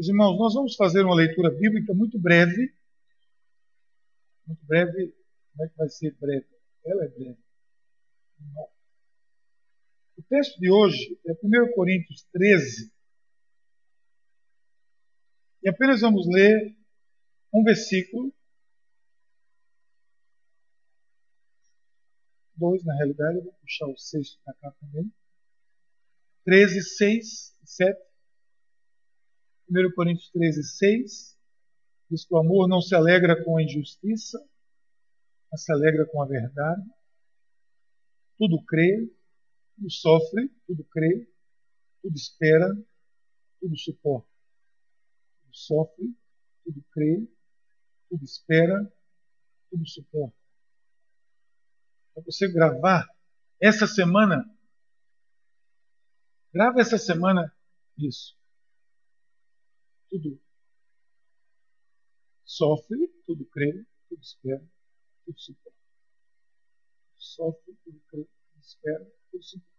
Meus irmãos, nós vamos fazer uma leitura bíblica muito breve. Muito breve. Como é que vai ser breve? Ela é breve. O texto de hoje é 1 Coríntios 13. E apenas vamos ler um versículo. Dois, na realidade, eu vou puxar o sexto para cá também. 13, 6 e 7. 1 Coríntios 13, 6. Diz que o amor não se alegra com a injustiça, mas se alegra com a verdade. Tudo crê, tudo sofre, tudo crê, tudo espera, tudo suporta. Tudo sofre, tudo crê, tudo espera, tudo suporta. Para você gravar essa semana, grava essa semana isso. Tudo sofre, tudo crê, tudo espera, tudo suporta. Sofre, tudo crê, tudo espera, tudo suporta.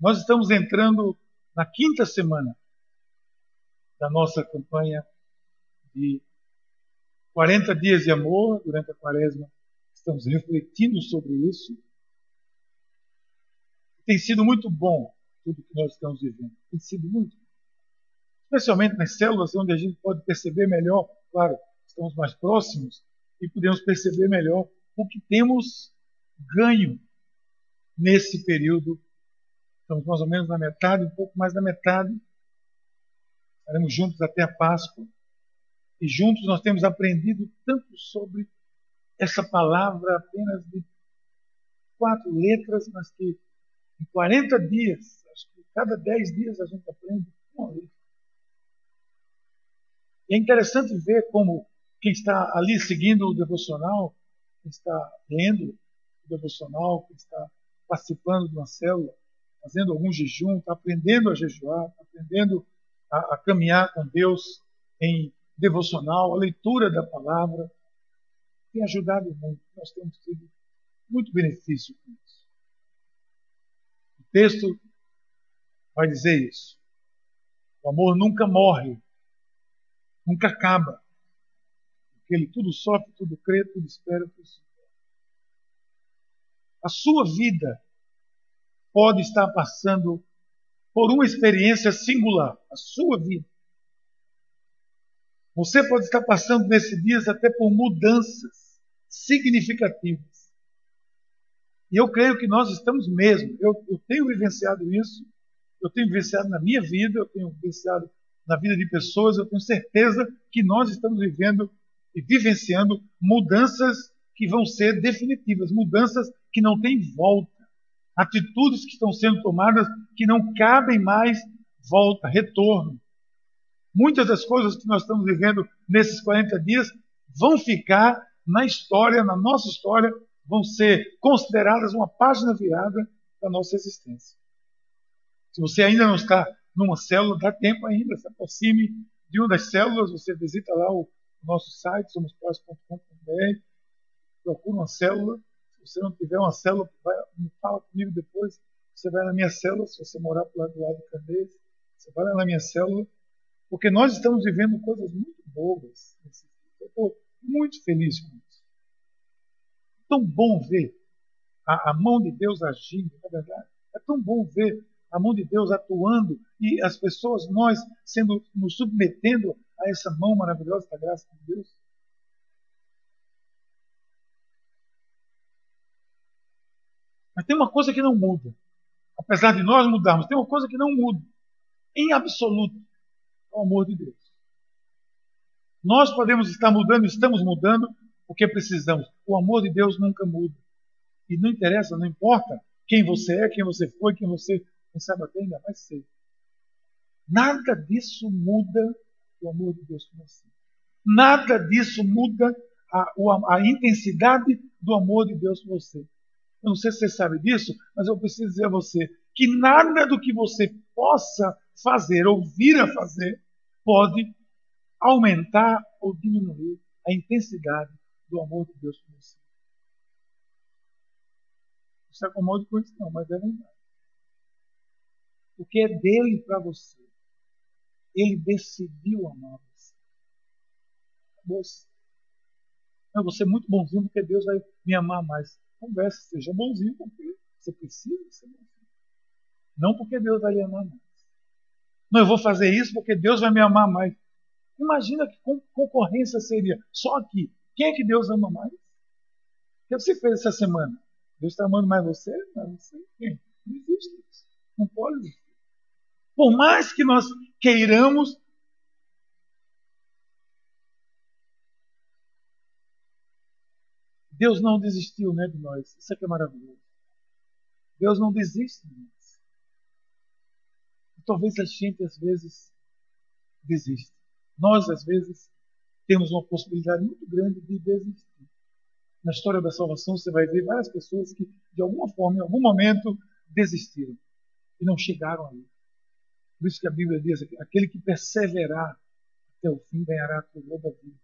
Nós estamos entrando na quinta semana da nossa campanha de 40 dias de amor durante a quaresma. Estamos refletindo sobre isso. Tem sido muito bom tudo que nós estamos vivendo. Tem sido muito. Especialmente nas células, onde a gente pode perceber melhor, claro, estamos mais próximos e podemos perceber melhor o que temos ganho nesse período Estamos mais ou menos na metade, um pouco mais da metade. Estaremos juntos até a Páscoa. E juntos nós temos aprendido tanto sobre essa palavra apenas de quatro letras, mas que em 40 dias, acho que cada 10 dias a gente aprende uma letra. É interessante ver como quem está ali seguindo o devocional, quem está lendo o devocional, quem está participando de uma célula, fazendo algum jejum, está aprendendo a jejuar, está aprendendo a, a caminhar com Deus em devocional, a leitura da palavra, tem ajudado muito. Nós temos tido muito benefício com isso. O texto vai dizer isso. O amor nunca morre, nunca acaba. Porque ele tudo sofre, tudo crê, tudo espera, tudo suporta. A sua vida pode estar passando por uma experiência singular, a sua vida. Você pode estar passando nesses dias até por mudanças significativas. E eu creio que nós estamos mesmo. Eu, eu tenho vivenciado isso, eu tenho vivenciado na minha vida, eu tenho vivenciado na vida de pessoas, eu tenho certeza que nós estamos vivendo e vivenciando mudanças que vão ser definitivas, mudanças que não têm volta atitudes que estão sendo tomadas que não cabem mais volta, retorno. Muitas das coisas que nós estamos vivendo nesses 40 dias vão ficar na história, na nossa história, vão ser consideradas uma página virada da nossa existência. Se você ainda não está numa célula, dá tempo ainda, se aproxime de uma das células, você visita lá o nosso site, somospais.com.br, procura uma célula, se você não tiver uma célula, vai, me fala comigo depois. Você vai na minha célula, se você morar do lado, do lado de Candeias, você vai lá na minha célula, porque nós estamos vivendo coisas muito boas. Eu estou muito feliz com isso. É tão bom ver a, a mão de Deus agindo, na é verdade. É tão bom ver a mão de Deus atuando e as pessoas, nós, sendo nos submetendo a essa mão maravilhosa da graça de Deus. Mas tem uma coisa que não muda. Apesar de nós mudarmos, tem uma coisa que não muda. Em absoluto. É o amor de Deus. Nós podemos estar mudando, estamos mudando, porque precisamos. O amor de Deus nunca muda. E não interessa, não importa quem você é, quem você foi, quem você, quem sabe até ainda vai ser. Nada disso muda o amor de Deus por você. Nada disso muda a, a intensidade do amor de Deus por você. Eu não sei se você sabe disso, mas eu preciso dizer a você que nada do que você possa fazer ou vir a fazer pode aumentar ou diminuir a intensidade do amor de Deus por você. Não se acomode com isso, não, mas é verdade. O que é dele para você Ele decidiu amar você. Moça, eu vou ser muito bonzinho porque Deus vai me amar mais. Converse, seja bonzinho porque você precisa ser bonzinho. Não porque Deus vai lhe amar mais. Não, eu vou fazer isso porque Deus vai me amar mais. Imagina que concorrência seria. Só aqui. Quem é que Deus ama mais? O que você fez essa semana? Deus está amando mais você? Mais você? Quem? Não existe isso. Não pode existir. Por mais que nós queiramos, Deus não desistiu né, de nós. Isso aqui é maravilhoso. Deus não desiste de nós. Talvez a gente, às vezes, desista. Nós, às vezes, temos uma possibilidade muito grande de desistir. Na história da salvação, você vai ver várias pessoas que, de alguma forma, em algum momento, desistiram e não chegaram ali. Por isso que a Bíblia diz: aquele que perseverar até o fim ganhará a coroa da vida.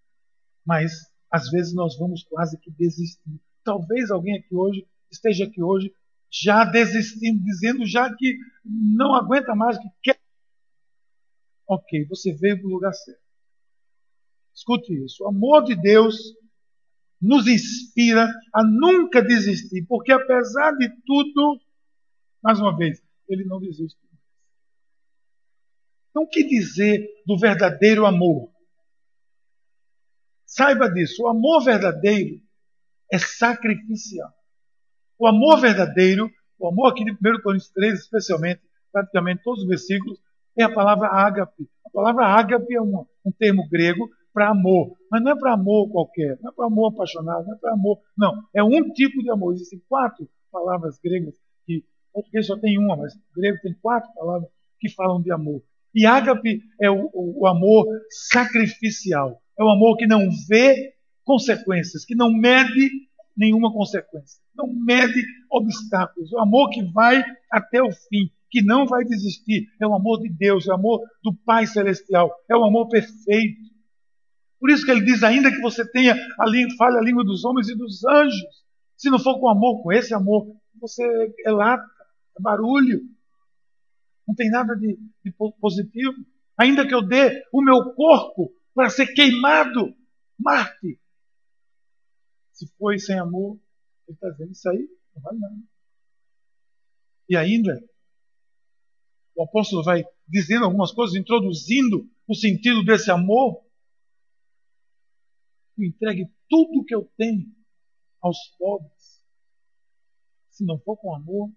Mas, às vezes, nós vamos quase que desistir. Talvez alguém aqui hoje esteja aqui hoje já desistindo, dizendo já que não aguenta mais, que quer. Ok, você veio para o lugar certo. Escute isso. O amor de Deus nos inspira a nunca desistir, porque apesar de tudo, mais uma vez, ele não desiste. Então, o que dizer do verdadeiro amor? Saiba disso, o amor verdadeiro é sacrificial. O amor verdadeiro, o amor aqui de 1 Coríntios 13, especialmente, praticamente todos os versículos, é a palavra ágape. A palavra ágape é um, um termo grego para amor, mas não é para amor qualquer, não é para amor apaixonado, não é para amor. Não, é um tipo de amor. Existem quatro palavras gregas, que português só tem uma, mas o grego tem quatro palavras que falam de amor. E ágape é o, o, o amor sacrificial, é o amor que não vê consequências, que não mede nenhuma consequência. Não mede obstáculos. O amor que vai até o fim, que não vai desistir. É o amor de Deus, é o amor do Pai Celestial. É o amor perfeito. Por isso que ele diz ainda que você tenha a língua, fale a língua dos homens e dos anjos. Se não for com amor, com esse amor, você é lata, é barulho. Não tem nada de, de positivo. Ainda que eu dê o meu corpo para ser queimado, Marte, se foi sem amor, ele está dizendo isso aí, não vale nada. E ainda, o apóstolo vai dizendo algumas coisas, introduzindo o sentido desse amor. Eu entregue tudo que eu tenho aos pobres. Se não for com amor,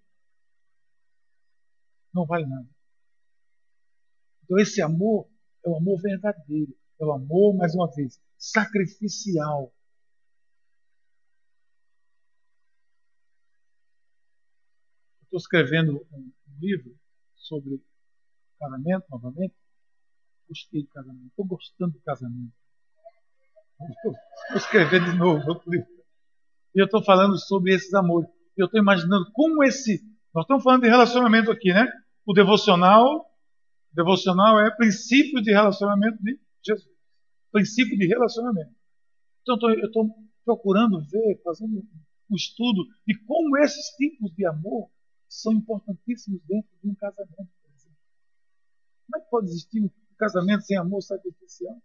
não vale nada. Então, esse amor é o amor verdadeiro. É o amor, mais uma vez, sacrificial. Estou escrevendo um, livro sobre casamento, novamente. Gostei do casamento. Estou gostando do casamento. Vou escrever de novo outro livro. E eu estou falando sobre esses amores. Eu estou imaginando como esse. Nós estamos falando de relacionamento aqui, né? O devocional. Devocional é princípio de relacionamento de Jesus. Princípio de relacionamento. Então eu estou procurando ver, fazendo um estudo de como esses tipos de amor são importantíssimos dentro de um casamento. Como é que pode existir um casamento sem amor sacrificial?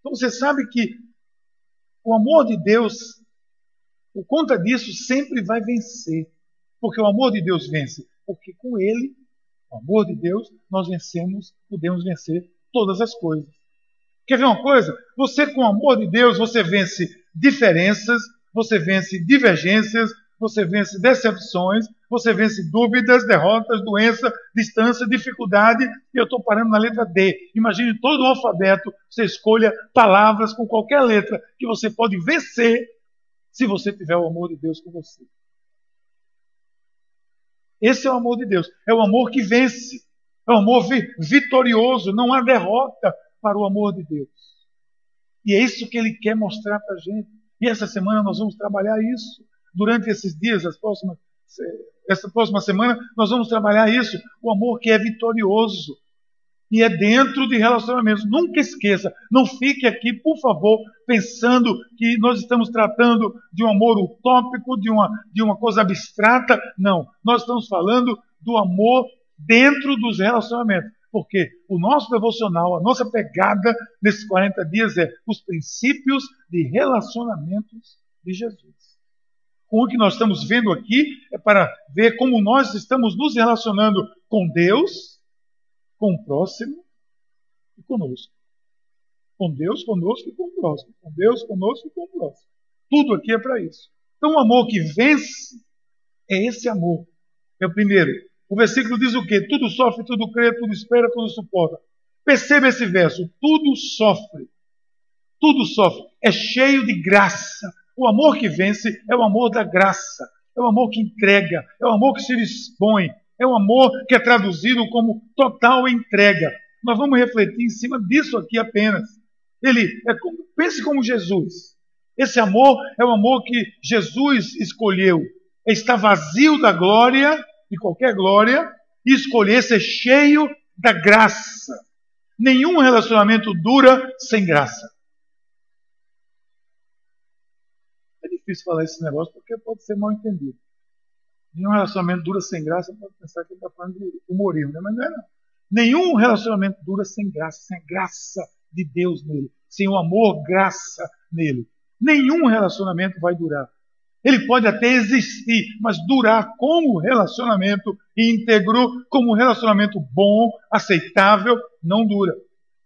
Então você sabe que o amor de Deus, por conta disso, sempre vai vencer. Porque o amor de Deus vence. Porque com ele, o amor de Deus, nós vencemos, podemos vencer todas as coisas. Quer ver uma coisa? Você, com o amor de Deus, você vence diferenças, você vence divergências, você vence decepções, você vence dúvidas, derrotas, doença, distância, dificuldade. E eu estou parando na letra D. Imagine todo o alfabeto, você escolha palavras com qualquer letra que você pode vencer se você tiver o amor de Deus com você. Esse é o amor de Deus. É o amor que vence. É o amor vitorioso. Não há derrota para o amor de Deus. E é isso que ele quer mostrar para a gente. E essa semana nós vamos trabalhar isso. Durante esses dias, as próximas essa próxima semana, nós vamos trabalhar isso, o amor que é vitorioso. E é dentro de relacionamentos. Nunca esqueça, não fique aqui, por favor, pensando que nós estamos tratando de um amor utópico, de uma, de uma coisa abstrata. Não. Nós estamos falando do amor dentro dos relacionamentos. Porque o nosso devocional, a nossa pegada nesses 40 dias é os princípios de relacionamentos de Jesus. O que nós estamos vendo aqui é para ver como nós estamos nos relacionando com Deus, com o próximo e conosco. Com Deus, conosco e com o próximo. Com Deus, conosco e com o próximo. Tudo aqui é para isso. Então, o amor que vence é esse amor. É o primeiro. O versículo diz o quê? Tudo sofre, tudo crê, tudo espera, tudo suporta. Perceba esse verso. Tudo sofre. Tudo sofre. É cheio de graça. O amor que vence é o amor da graça. É o amor que entrega. É o amor que se dispõe. É o amor que é traduzido como total entrega. Nós vamos refletir em cima disso aqui apenas. Ele é como, pense como Jesus. Esse amor é o amor que Jesus escolheu. Está vazio da glória, de qualquer glória, e escolher ser cheio da graça. Nenhum relacionamento dura sem graça. É difícil falar esse negócio porque pode ser mal entendido. Nenhum relacionamento dura sem graça, pode pensar que ele está falando de humorismo, né? mas não é não. Nenhum relacionamento dura sem graça, sem a graça de Deus nele, sem o amor, graça nele nenhum relacionamento vai durar. Ele pode até existir, mas durar como relacionamento íntegro, como relacionamento bom, aceitável, não dura.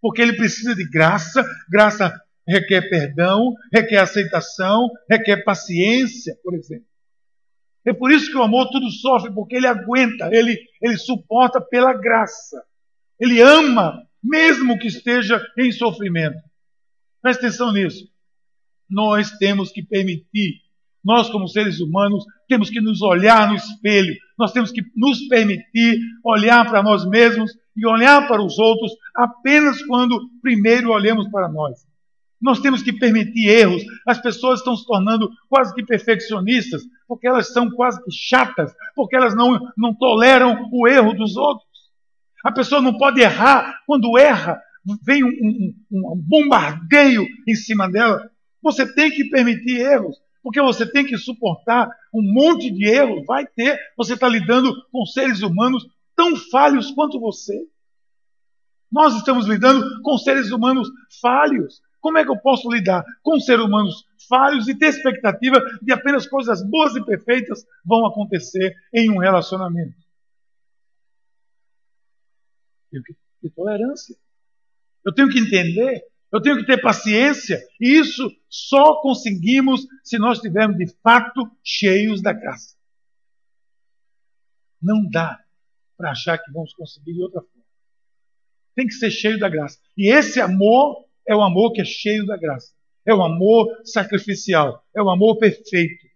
Porque ele precisa de graça, graça requer perdão, requer aceitação, requer paciência, por exemplo. É por isso que o amor tudo sofre, porque ele aguenta, ele, ele suporta pela graça. Ele ama, mesmo que esteja em sofrimento. Presta atenção nisso nós temos que permitir, nós como seres humanos, temos que nos olhar no espelho, nós temos que nos permitir olhar para nós mesmos e olhar para os outros apenas quando primeiro olhamos para nós. Nós temos que permitir erros. As pessoas estão se tornando quase que perfeccionistas, porque elas são quase que chatas, porque elas não, não toleram o erro dos outros. A pessoa não pode errar. Quando erra, vem um, um, um bombardeio em cima dela. Você tem que permitir erros, porque você tem que suportar um monte de erros. Vai ter. Você está lidando com seres humanos tão falhos quanto você. Nós estamos lidando com seres humanos falhos. Como é que eu posso lidar com seres humanos falhos e ter expectativa de apenas coisas boas e perfeitas vão acontecer em um relacionamento? Tenho que ter tolerância. Eu tenho que entender eu tenho que ter paciência, e isso só conseguimos se nós estivermos de fato cheios da graça. Não dá para achar que vamos conseguir de outra forma. Tem que ser cheio da graça. E esse amor é o amor que é cheio da graça. É o amor sacrificial, é o amor perfeito.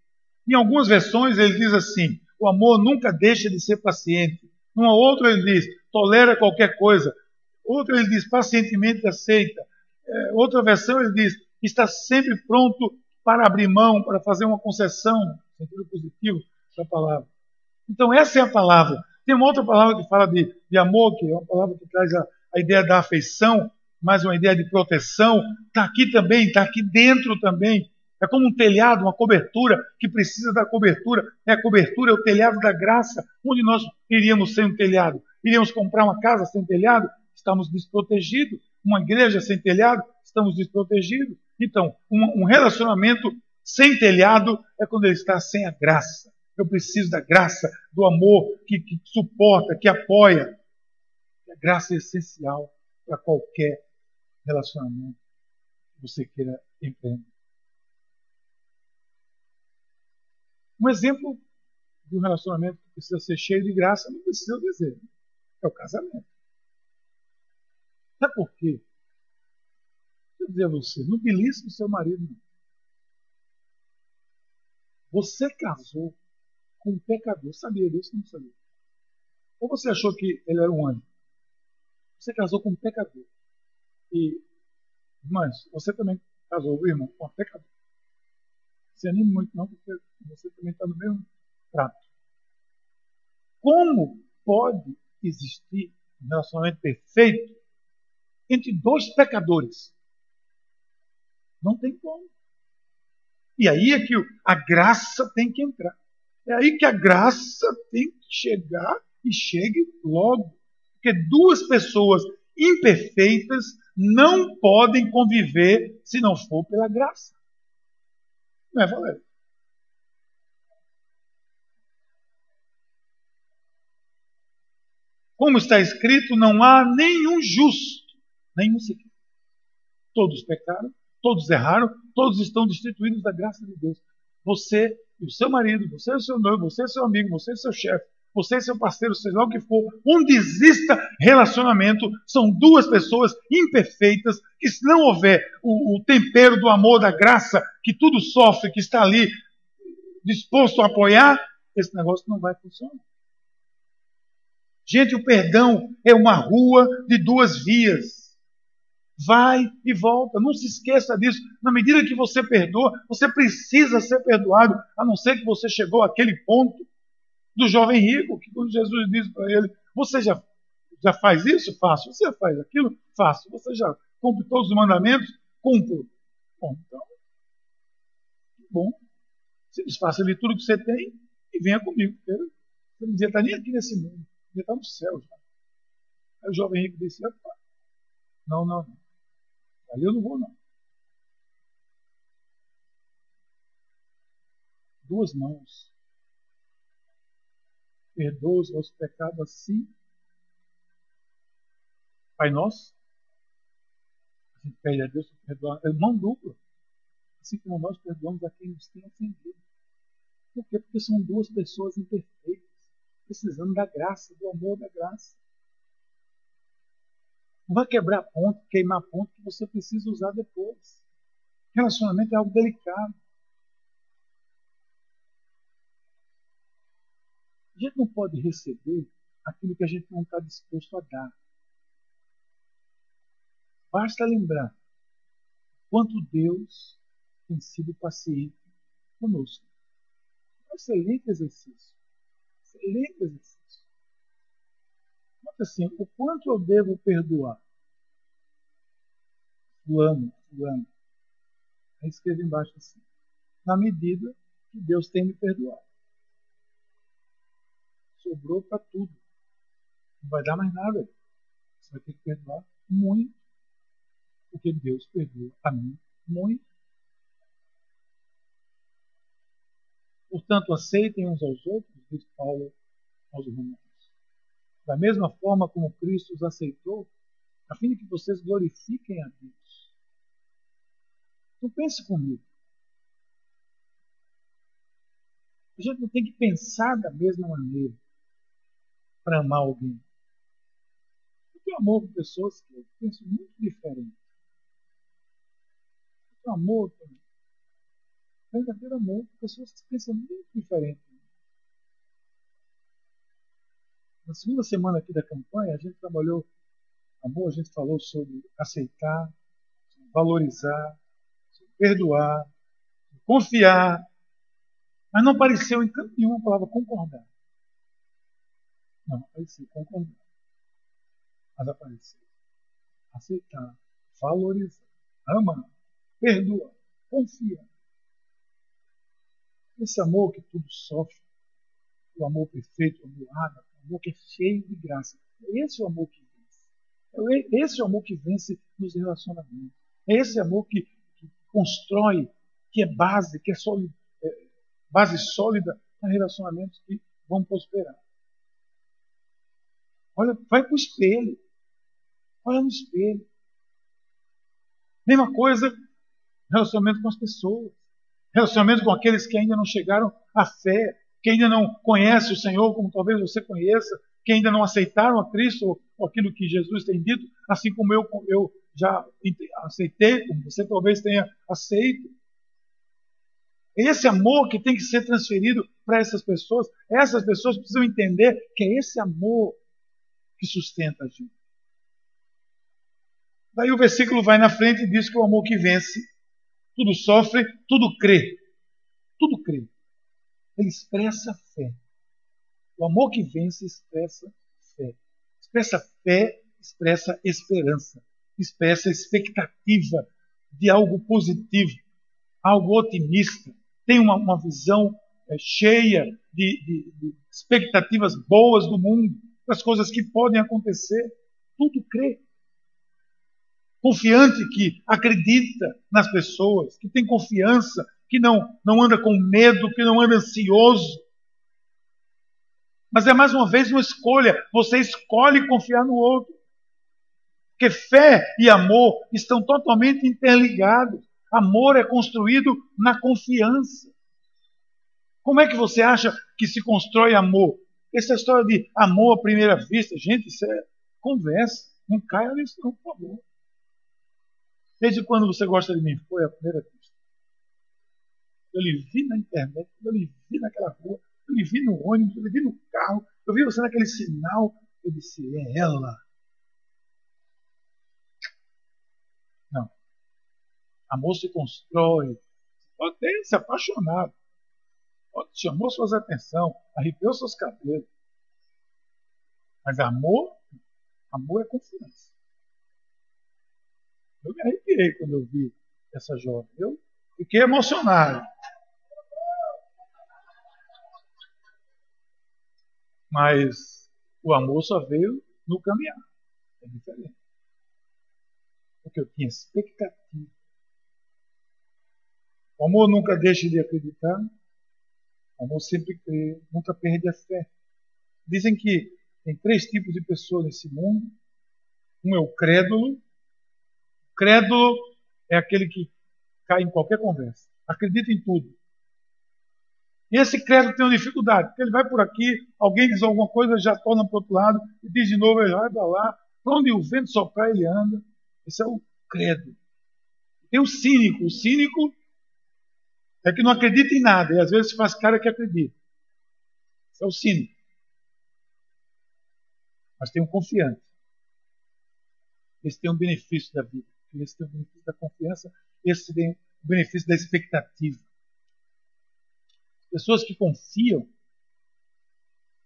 Em algumas versões ele diz assim: o amor nunca deixa de ser paciente. Numa outra ele diz: tolera qualquer coisa. Outra ele diz: pacientemente aceita é, outra versão ele diz: está sempre pronto para abrir mão, para fazer uma concessão, sentido positivo da palavra. Então, essa é a palavra. Tem uma outra palavra que fala de, de amor, que é uma palavra que traz a, a ideia da afeição, mais uma ideia de proteção. Está aqui também, está aqui dentro também. É como um telhado, uma cobertura que precisa da cobertura. É a cobertura, é o telhado da graça. Onde nós iríamos sem um telhado? Iríamos comprar uma casa sem telhado? Estamos desprotegidos uma igreja sem telhado, estamos desprotegidos. Então, um, um relacionamento sem telhado é quando ele está sem a graça. Eu preciso da graça, do amor que, que suporta, que apoia. A graça é essencial para qualquer relacionamento que você queira empreender. Um exemplo de um relacionamento que precisa ser cheio de graça não precisa dizer. É o casamento. Sabe por quê? Deixa eu dizer a você, não belisque o seu marido. Não. Você casou com um pecador. Sabia disso? Não sabia. Ou você achou que ele era um anjo? Você casou com um pecador. E, irmãs, você também casou, viu, irmão, com pecador. Se anime muito não, porque você também está no mesmo trato. Como pode existir um relacionamento perfeito entre dois pecadores. Não tem como. E aí é que a graça tem que entrar. É aí que a graça tem que chegar e chegue logo. Porque duas pessoas imperfeitas não podem conviver se não for pela graça. Não é, Valério? Como está escrito, não há nenhum justo, nenhum sequer. Todos pecaram, todos erraram, todos estão destituídos da graça de Deus. Você e o seu marido, você e o seu noivo, você e seu amigo, você e seu chefe, você seu parceiro, seja lá o que for, um desista relacionamento, são duas pessoas imperfeitas, que se não houver o, o tempero do amor, da graça, que tudo sofre, que está ali disposto a apoiar, esse negócio não vai funcionar. Gente, o perdão é uma rua de duas vias. Vai e volta. Não se esqueça disso. Na medida que você perdoa, você precisa ser perdoado, a não ser que você chegou àquele ponto do jovem rico, que quando Jesus disse para ele: Você já, já faz isso? Faço. Você faz aquilo? Faço. Você já cumpre todos os mandamentos? Cumpro. Bom, então, bom. Se desfaça ali tudo que você tem e venha comigo. Você não devia estar nem aqui nesse mundo. Devia estar no céu já. Aí o jovem rico disse: Não, não, não. Ali eu não vou, não. Duas mãos. Perdoa os nossos pecados assim. Pai nosso. A gente pede a Deus para perdoar. É mão dupla. Assim como nós perdoamos a quem nos tem ofendido. Por quê? Porque são duas pessoas imperfeitas precisando da graça, do amor da graça. Não vai quebrar ponto, queimar ponto que você precisa usar depois. Relacionamento é algo delicado. A gente não pode receber aquilo que a gente não está disposto a dar. Basta lembrar quanto Deus tem sido paciente conosco. Um excelente exercício. Excelente exercício. Mas assim, o quanto eu devo perdoar? Fulano, fulano. Aí escreve embaixo assim. Na medida que Deus tem me perdoado. Sobrou para tudo. Não vai dar mais nada. Você vai ter que perdoar muito. Porque Deus perdoa a mim muito. Portanto, aceitem uns aos outros, diz Paulo aos Romanos. Da mesma forma como Cristo os aceitou, a fim de que vocês glorifiquem a Deus. Então pense comigo. A gente não tem que pensar da mesma maneira para amar alguém. Eu tenho amor por pessoas que eu penso muito diferente. Eu tenho amor também verdadeiro amor por pessoas que pensam muito diferente. Na segunda semana aqui da campanha, a gente trabalhou amor, a gente falou sobre aceitar, sobre valorizar, sobre perdoar, sobre confiar, mas não apareceu em canto nenhum a palavra concordar. Não, apareceu concordar. Mas apareceu aceitar, valorizar, amar, perdoar, confiar. Esse amor que tudo sofre, o amor perfeito, o amor ágape, o amor que é cheio de graça. É esse o amor que vence. É esse o amor que vence nos relacionamentos. É esse amor que, que constrói, que é base, que é, sólido, é base sólida para relacionamentos que vão prosperar. Olha, vai para o espelho. Olha no espelho. Mesma coisa, relacionamento com as pessoas relacionamento com aqueles que ainda não chegaram à fé, que ainda não conhecem o Senhor como talvez você conheça, que ainda não aceitaram a Cristo ou aquilo que Jesus tem dito, assim como eu, eu já aceitei, como você talvez tenha aceito. É esse amor que tem que ser transferido para essas pessoas. Essas pessoas precisam entender que é esse amor que sustenta a gente. Daí o versículo vai na frente e diz que o amor que vence tudo sofre, tudo crê. Tudo crê. Ele expressa fé. O amor que vence expressa fé. Expressa fé, expressa esperança, expressa expectativa de algo positivo, algo otimista. Tem uma, uma visão é, cheia de, de, de expectativas boas do mundo. As coisas que podem acontecer. Tudo crê. Confiante que acredita nas pessoas, que tem confiança, que não, não anda com medo, que não anda ansioso. Mas é mais uma vez uma escolha. Você escolhe confiar no outro. Porque fé e amor estão totalmente interligados. Amor é construído na confiança. Como é que você acha que se constrói amor? Essa história de amor à primeira vista, gente, isso é conversa. Não caia nisso, não, por favor. Desde quando você gosta de mim? Foi a primeira vista. Eu lhe vi na internet, eu lhe vi naquela rua, eu lhe vi no ônibus, eu lhe vi no carro, eu vi você naquele sinal. Eu disse, é ela. Não. Amor se constrói. Pode ter se apaixonado. Chamou suas atenção, arrepiou seus cabelos. Mas amor, amor é confiança. Eu me arrepiei quando eu vi essa jovem. Eu fiquei emocionado. Mas o amor só veio no caminhar. É diferente. Porque eu tinha expectativa. O amor nunca deixa de acreditar. O amor sempre crê, nunca perde a fé. Dizem que tem três tipos de pessoas nesse mundo. Um é o crédulo. O crédulo é aquele que cai em qualquer conversa. Acredita em tudo. E esse crédito tem uma dificuldade, porque ele vai por aqui, alguém diz alguma coisa, já torna para o outro lado, e diz de novo, ele vai para lá, para onde o vento soprar, ele anda. Esse é o credo. Tem o cínico. O cínico é que não acredita em nada, e às vezes faz cara que acredita. Esse é o cínico. Mas tem um confiante. Esse tem um benefício da vida. Esse tem o benefício da confiança, esse tem o benefício da expectativa. Pessoas que confiam,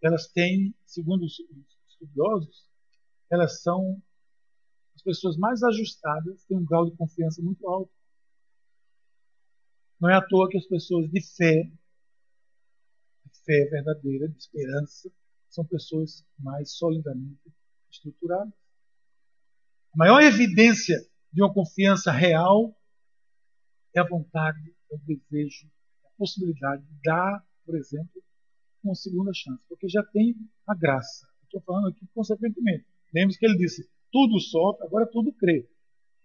elas têm, segundo os estudiosos, elas são as pessoas mais ajustadas, têm um grau de confiança muito alto. Não é à toa que as pessoas de fé, de fé verdadeira, de esperança, são pessoas mais solidamente estruturadas. A maior evidência de uma confiança real é a vontade, é o desejo possibilidade de dar, por exemplo, uma segunda chance, porque já tem a graça. Estou falando aqui consequentemente. Lembre-se que ele disse: tudo sofre, agora tudo crê.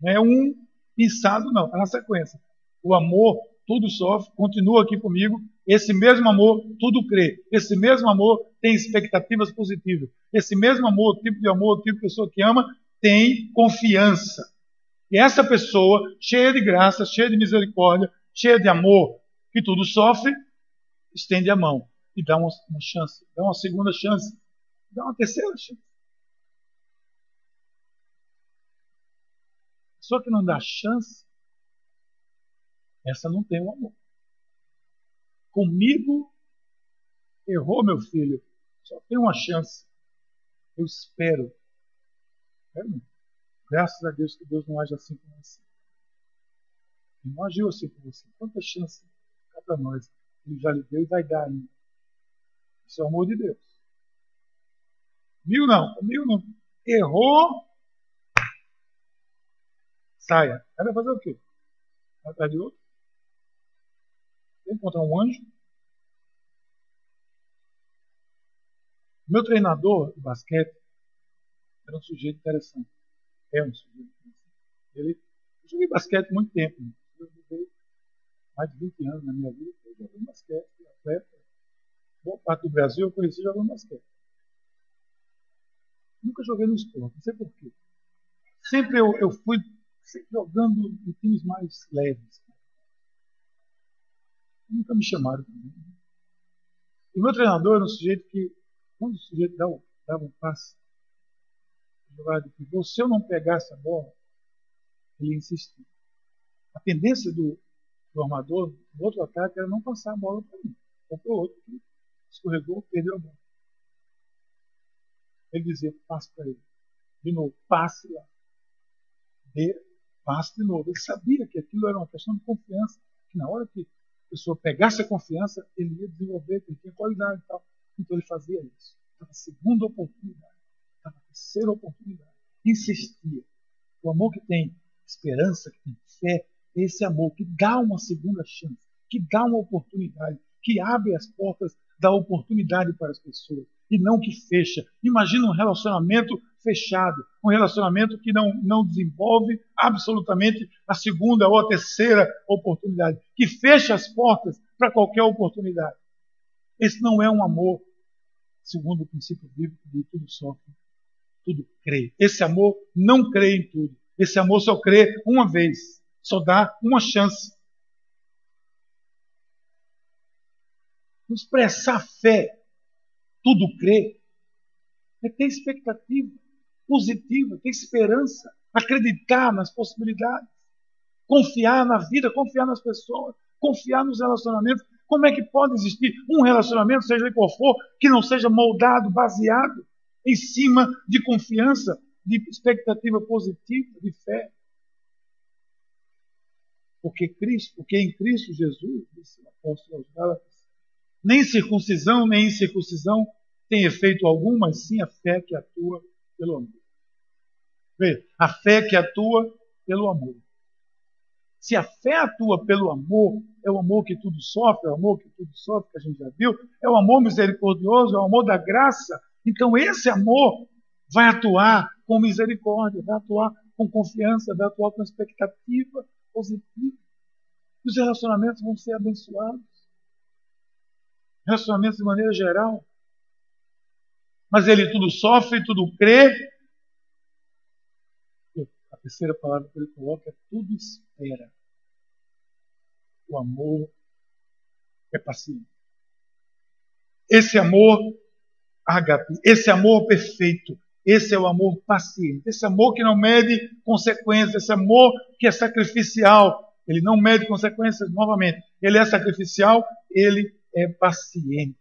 Não é um pensado, não, é na sequência. O amor, tudo sofre, continua aqui comigo. Esse mesmo amor, tudo crê. Esse mesmo amor tem expectativas positivas. Esse mesmo amor, tipo de amor, tipo de pessoa que ama, tem confiança. E essa pessoa, cheia de graça, cheia de misericórdia, cheia de amor, que tudo sofre, estende a mão e dá uma, uma chance, dá uma segunda chance, dá uma terceira chance. Só que não dá chance, essa não tem o amor. Comigo, errou meu filho, só tem uma chance. Eu espero. É, Graças a Deus que Deus não age assim com você. Ele não agiu assim com você. Quantas chances para nós. Ele já lhe deu e vai dar ainda. Isso é o amor de Deus. Mil não, mil não. Errou. Saia. Aí vai fazer o quê? Vai atrás de outro? Encontrar um anjo? Meu treinador de basquete era um sujeito interessante. É um sujeito interessante. Ele, eu joguei basquete muito tempo. Né? mais de 20 anos na minha vida, eu jogando basquete, atleta. Boa parte do Brasil eu conheci jogando basquete. Nunca joguei no esporte, não sei porquê. Sempre eu, eu fui sempre jogando em times mais leves. Nunca me chamaram também. E meu treinador era um sujeito que, quando o sujeito dava, dava um passe, de futebol, se eu não pegasse a bola, ele insistia. A tendência do, do armador, o outro ataque era não passar a bola para mim, ou para o outro que escorregou, perdeu a bola. Ele dizia, passe para ele. De novo, passe lá. Dê, passe de novo. Ele sabia que aquilo era uma questão de confiança, que na hora que pessoa pegasse a confiança, ele ia desenvolver, ele tinha qualidade e tal. Então ele fazia isso. dava a segunda oportunidade, dava a terceira oportunidade. Insistia. O amor que tem esperança, que tem fé, esse amor que dá uma segunda chance, que dá uma oportunidade, que abre as portas da oportunidade para as pessoas e não que fecha. Imagina um relacionamento fechado, um relacionamento que não, não desenvolve absolutamente a segunda ou a terceira oportunidade, que fecha as portas para qualquer oportunidade. Esse não é um amor, segundo o princípio bíblico de tudo sofre, tudo crê. Esse amor não crê em tudo. Esse amor só crê uma vez, só dá uma chance. Expressar fé tudo crê, é ter expectativa positiva, ter esperança, acreditar nas possibilidades, confiar na vida, confiar nas pessoas, confiar nos relacionamentos. Como é que pode existir um relacionamento, seja ele qual for, que não seja moldado, baseado em cima de confiança, de expectativa positiva, de fé? Porque Cristo, porque em Cristo Jesus, disse o apóstolo aos Gálatas, nem circuncisão, nem incircuncisão tem efeito algum, mas sim a fé que atua pelo amor. A fé que atua pelo amor. Se a fé atua pelo amor, é o amor que tudo sofre, é o amor que tudo sofre, que a gente já viu, é o amor misericordioso, é o amor da graça. Então esse amor vai atuar com misericórdia, vai atuar com confiança, vai atuar com expectativa positiva. Os relacionamentos vão ser abençoados relacionamentos de maneira geral. Mas ele tudo sofre, tudo crê. A terceira palavra que ele coloca é tudo espera. O amor é paciente. Esse amor agape, esse amor perfeito, esse é o amor paciente, esse amor que não mede consequências, esse amor que é sacrificial, ele não mede consequências novamente. Ele é sacrificial, ele é paciente.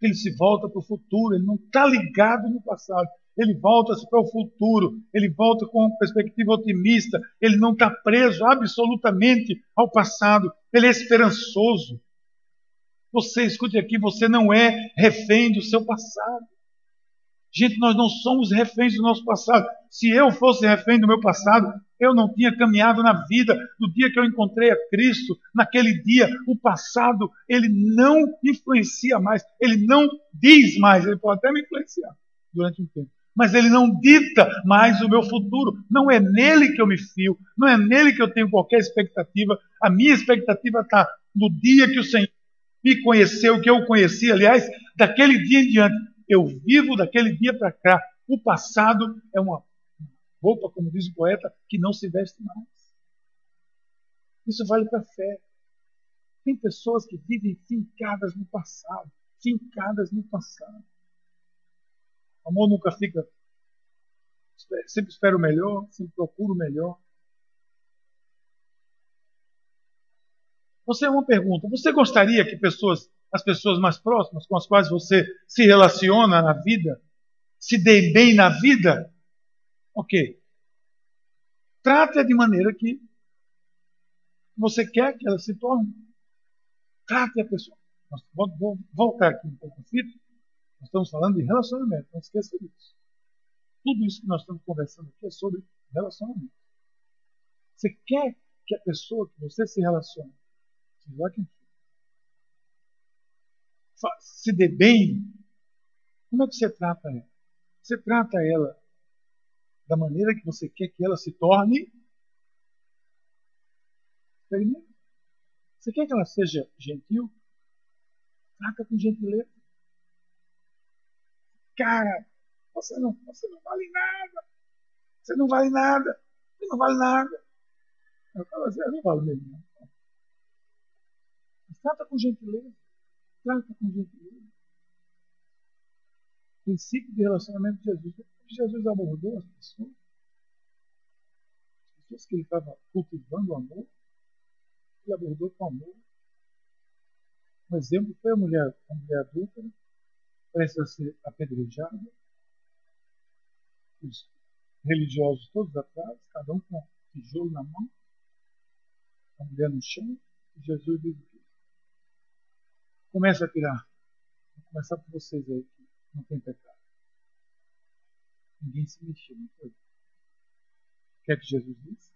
Ele se volta para o futuro, ele não está ligado no passado. Ele volta-se para o futuro, ele volta com perspectiva otimista, ele não está preso absolutamente ao passado, ele é esperançoso. Você, escute aqui, você não é refém do seu passado. Gente, nós não somos reféns do nosso passado. Se eu fosse refém do meu passado, eu não tinha caminhado na vida do dia que eu encontrei a Cristo. Naquele dia, o passado, ele não influencia mais, ele não diz mais, ele pode até me influenciar durante um tempo, mas ele não dita mais o meu futuro. Não é nele que eu me fio, não é nele que eu tenho qualquer expectativa. A minha expectativa está no dia que o Senhor me conheceu, que eu o conheci, aliás, daquele dia em diante eu vivo daquele dia para cá. O passado é uma roupa, como diz o poeta, que não se veste mais. Isso vale para a fé. Tem pessoas que vivem fincadas no passado, fincadas no passado. Amor nunca fica. Sempre espera o melhor, sempre procura o melhor. Você é uma pergunta. Você gostaria que pessoas as pessoas mais próximas com as quais você se relaciona na vida, se dê bem na vida, ok. Trate-a de maneira que você quer que ela se torne. Trate a pessoa. Vou voltar aqui um pouco fita. Nós estamos falando de relacionamento, não esqueça disso. Tudo isso que nós estamos conversando aqui é sobre relacionamento. Você quer que a pessoa que você se relaciona, seja lá quem se dê bem, como é que você trata ela? Você trata ela da maneira que você quer que ela se torne? Você quer que ela seja gentil? Trata com gentileza. Cara, você não, você não vale nada. Você não vale nada. Você não vale nada. Eu falo assim, eu não vale mesmo. Não. trata com gentileza. Trata com gentileza. Princípio de relacionamento de Jesus. Jesus abordou as pessoas. As pessoas que ele estava cultivando o amor. Ele abordou com amor. Um exemplo foi a mulher, a mulher adulta, prestes a ser apedrejada. Os religiosos todos atrás, cada um com tijolo na mão. A mulher no chão. E Jesus diz o quê? começa a tirar Vou começar por vocês aí que não tem pecado. Ninguém se mexeu, não foi? O que é que Jesus disse?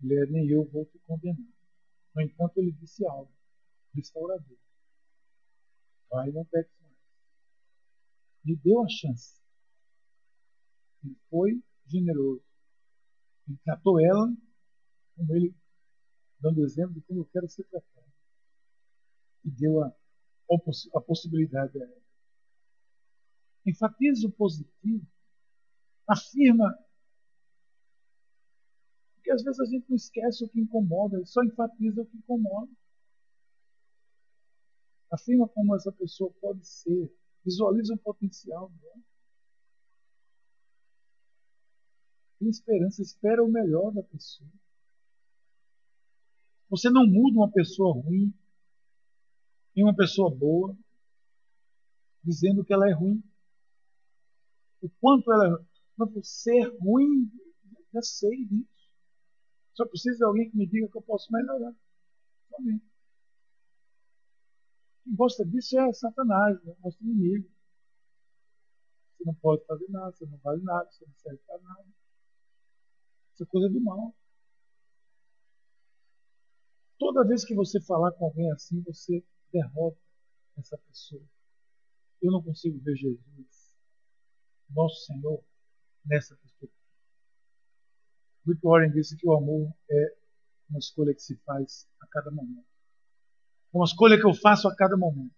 Mulher, nem eu vou te condenar. No entanto, ele disse algo restaurador. Vai e não pegue mais. Lhe deu a chance. Ele foi generoso. Ele tratou ela como ele, dando exemplo de como eu quero ser tratado. E deu a, a possibilidade a ela. Enfatiza o positivo. Afirma. Porque às vezes a gente não esquece o que incomoda, só enfatiza o que incomoda. Afirma como essa pessoa pode ser. Visualiza o potencial dela. Tem esperança, espera o melhor da pessoa. Você não muda uma pessoa ruim em uma pessoa boa, dizendo que ela é ruim. O quanto ela é. Mas ser ruim, já sei disso. Só precisa de alguém que me diga que eu posso melhorar. Somente. Quem gosta disso é Satanás, né? nosso inimigo. Você não pode fazer nada, você não vale nada, você não serve para nada. Isso é coisa do mal. Toda vez que você falar com alguém assim, você derrota essa pessoa. Eu não consigo ver Jesus, nosso Senhor, nessa perspectiva. Rick Warren disse que o amor é uma escolha que se faz a cada momento. É uma escolha que eu faço a cada momento.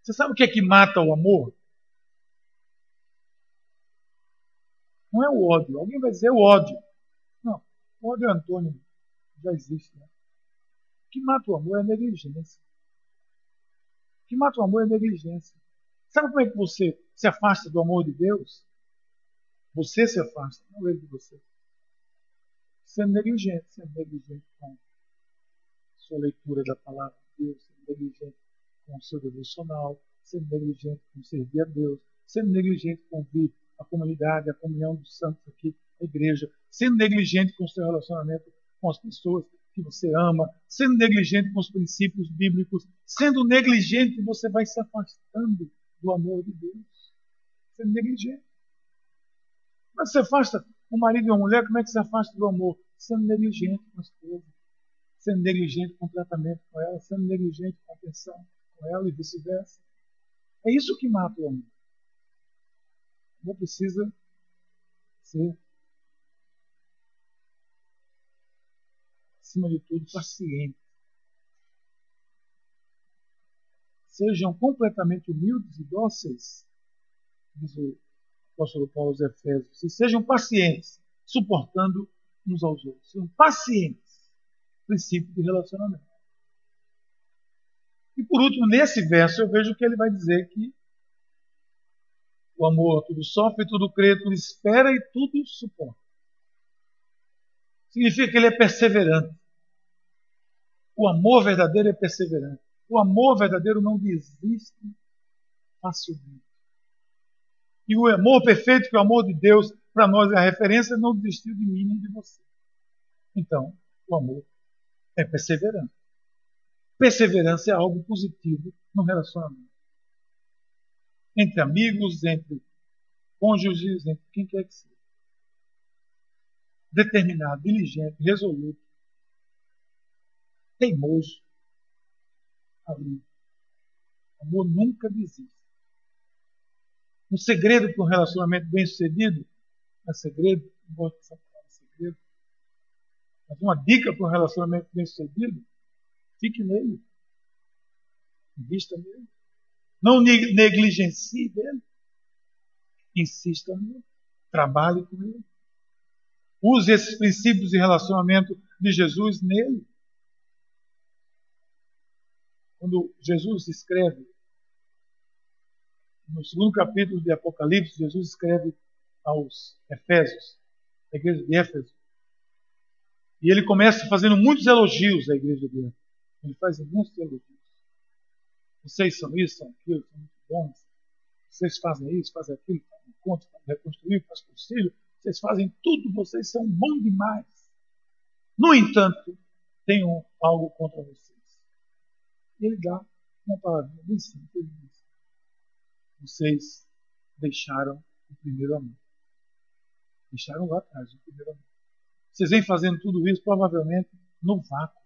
Você sabe o que é que mata o amor? Não é o ódio. Alguém vai dizer o ódio. Não, o ódio é antônimo. Já existe. Né? O que mata o amor é a negligência. O que mata o amor é a negligência. Sabe como é que você se afasta do amor de Deus? Você se afasta, não ele de você. Sendo negligente, sendo negligente com sua leitura da palavra de Deus, sendo negligente com o seu devocional, sendo negligente com servir a Deus, sendo negligente com ouvir a comunidade, a comunhão dos santos aqui, a igreja, sendo negligente com o seu relacionamento com as pessoas que você ama, sendo negligente com os princípios bíblicos, sendo negligente, você vai se afastando do amor de Deus. Sendo negligente. Que você afasta um marido e uma mulher? Como é que você afasta do amor? Sendo negligente com as coisas sendo negligente com o tratamento com ela, sendo negligente com a atenção com ela e vice-versa. É isso que mata o amor. O amor precisa ser, acima de tudo, paciente. Sejam completamente humildes e dóceis, diz o apóstolo Paulo aos Efésios, e sejam pacientes, suportando uns aos outros. Sejam pacientes princípio de relacionamento. E por último, nesse verso, eu vejo que ele vai dizer que o amor tudo sofre, tudo crê, tudo espera e tudo suporta. Significa que ele é perseverante. O amor verdadeiro é perseverante. O amor verdadeiro não desiste facilmente. E o amor perfeito, que é o amor de Deus, para nós é a referência, não desistiu de mim nem de você. Então, o amor é perseverança. Perseverança é algo positivo no relacionamento. Entre amigos, entre cônjuges, entre quem quer que seja. Determinado, diligente, resoluto, teimoso, ali. Amor nunca desiste. Um segredo para um relacionamento bem sucedido, é segredo, gosto dessa uma dica para um relacionamento bem sucedido, fique nele. Invista nele. Não negligencie dele. Insista nele. Trabalhe com ele. Use esses princípios de relacionamento de Jesus nele. Quando Jesus escreve, no segundo capítulo de Apocalipse, Jesus escreve aos Efésios, a igreja de Éfeso, e ele começa fazendo muitos elogios à igreja dele. Ele faz muitos elogios. Vocês são isso, são aquilo, são muito bons. Vocês fazem isso, fazem aquilo, fazem conto, fazem reconstruir, fazem conselho. Vocês fazem tudo, vocês são bons demais. No entanto, tenho algo contra vocês. ele dá uma palavra bem simples. Vocês deixaram o primeiro amor. Deixaram lá atrás o primeiro amor. Vocês vêm fazendo tudo isso provavelmente no vácuo.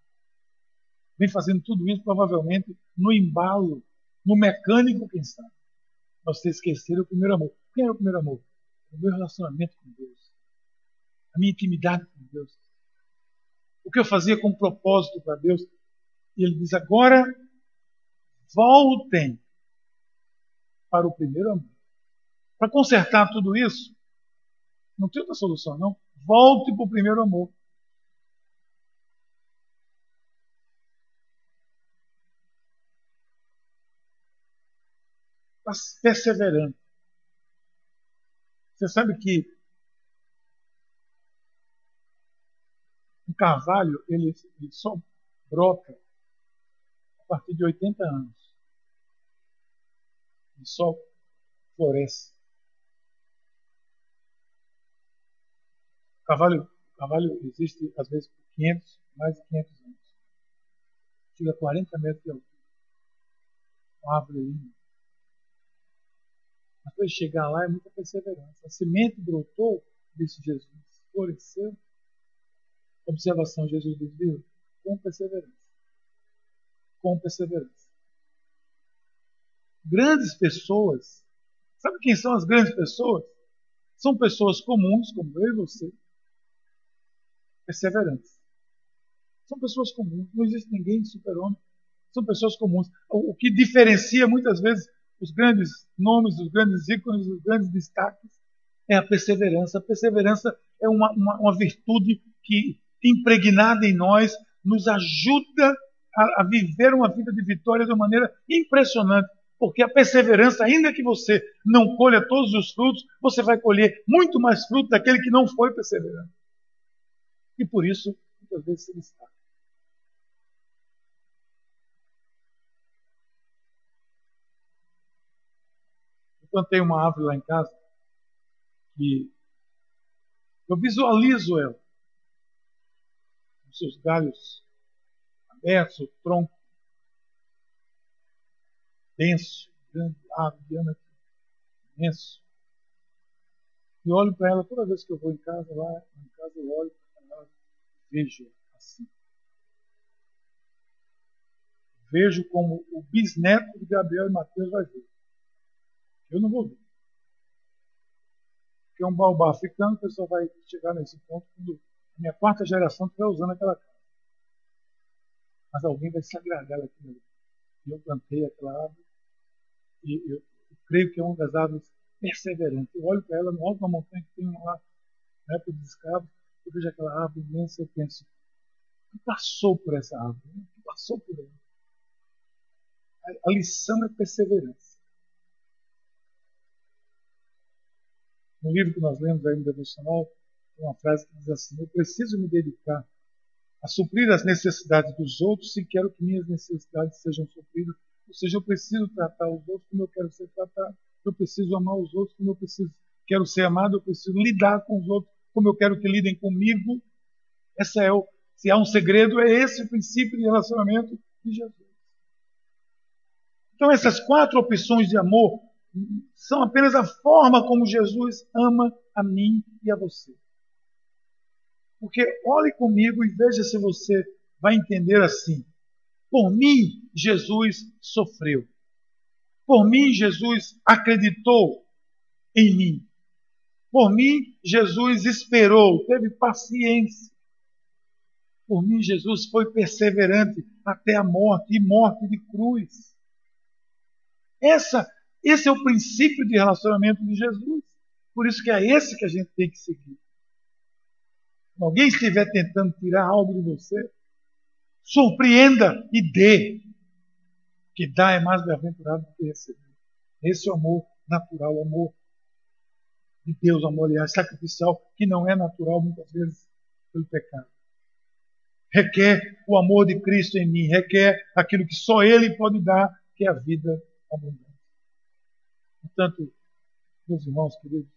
Vem fazendo tudo isso provavelmente no embalo, no mecânico, quem sabe. Mas vocês esqueceram o primeiro amor. Quem era o primeiro amor? O meu relacionamento com Deus. A minha intimidade com Deus. O que eu fazia com propósito para Deus. E ele diz: agora voltem para o primeiro amor. Para consertar tudo isso, não tem outra solução, não. Volte para o primeiro amor. Perseverante. Você sabe que um carvalho ele, ele só brota a partir de 80 anos. Ele só floresce. Carvalho, carvalho existe às vezes por 500, mais de 500 anos. Chega a 40 metros de altura. Uma árvore linda. Mas para chegar lá é muita perseverança. A semente brotou, disse Jesus, floresceu. Observação, Jesus diz, viu? Com perseverança. Com perseverança. Grandes pessoas, sabe quem são as grandes pessoas? São pessoas comuns, como eu e você, perseverantes. São pessoas comuns, não existe ninguém de super-homem. São pessoas comuns. O, o que diferencia muitas vezes os grandes nomes, os grandes ícones, os grandes destaques é a perseverança. A perseverança é uma, uma, uma virtude que, impregnada em nós, nos ajuda a, a, viver uma vida de vitória de uma maneira impressionante. Porque a perseverança, ainda que você não colha todos os frutos, você vai colher muito mais fruto daquele que não foi perseverante. E por isso, muitas vezes, se destaca. Eu plantei uma árvore lá em casa que eu visualizo ela. Os seus galhos abertos, o tronco denso, grande, árvore, diâmetro imenso. E olho para ela toda vez que eu vou em casa, lá em casa eu olho vejo assim. Vejo como o bisneto de Gabriel e Mateus vai ver. Eu não vou ver. Porque é um baobá africano, o pessoal vai chegar nesse ponto quando a minha quarta geração estiver usando aquela casa. Mas alguém vai se agradar daquilo. Eu plantei aquela árvore e eu, creio que é uma das árvores perseverantes. Eu olho para ela no alto da montanha que tem lá, na época dos escravos, eu vejo aquela árvore imensa, eu penso, que passou por essa árvore? Que passou por ela? A, a lição é perseverança. No livro que nós lemos aí no devocional, tem uma frase que diz assim: Eu preciso me dedicar a suprir as necessidades dos outros se quero que minhas necessidades sejam supridas. Ou seja, eu preciso tratar os outros como eu quero ser tratado. Eu preciso amar os outros como eu preciso, quero ser amado. Eu preciso lidar com os outros como eu quero que lidem comigo. Essa é o, se há um segredo, é esse o princípio de relacionamento de Jesus. Então, essas quatro opções de amor são apenas a forma como Jesus ama a mim e a você. Porque olhe comigo e veja se você vai entender assim. Por mim, Jesus sofreu. Por mim, Jesus acreditou em mim. Por mim, Jesus esperou, teve paciência. Por mim, Jesus foi perseverante até a morte e morte de cruz. Essa, esse é o princípio de relacionamento de Jesus. Por isso que é esse que a gente tem que seguir. Se alguém estiver tentando tirar algo de você, surpreenda e dê. Que dá é mais bem-aventurado do que receber. Esse é o amor natural, o amor de Deus, amor aliás, sacrificial, que não é natural muitas vezes pelo pecado. Requer o amor de Cristo em mim, requer aquilo que só Ele pode dar, que é a vida abundante. Portanto, meus irmãos queridos,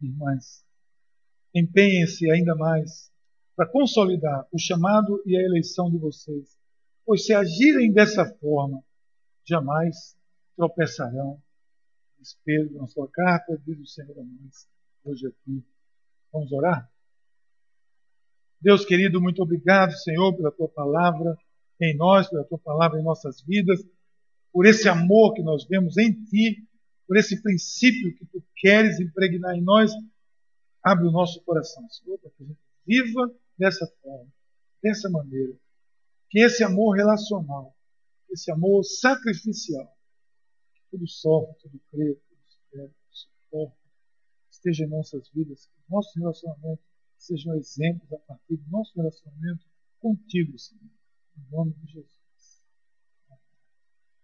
irmãs, empenhem-se ainda mais para consolidar o chamado e a eleição de vocês Pois se agirem dessa forma, jamais tropeçarão. Diz Pedro na sua carta, diz o Senhor Amém, hoje aqui. Vamos orar? Deus querido, muito obrigado, Senhor, pela tua palavra em nós, pela tua palavra em nossas vidas, por esse amor que nós vemos em ti, por esse princípio que tu queres impregnar em nós. Abre o nosso coração, Senhor, para que a gente viva dessa forma, dessa maneira. Que esse amor relacional, esse amor sacrificial, tudo sofre, tudo crê, tudo espera, tudo suporta, esteja em nossas vidas, que nossos relacionamentos sejam exemplos a partir do nosso relacionamento contigo, Senhor. Em nome de Jesus.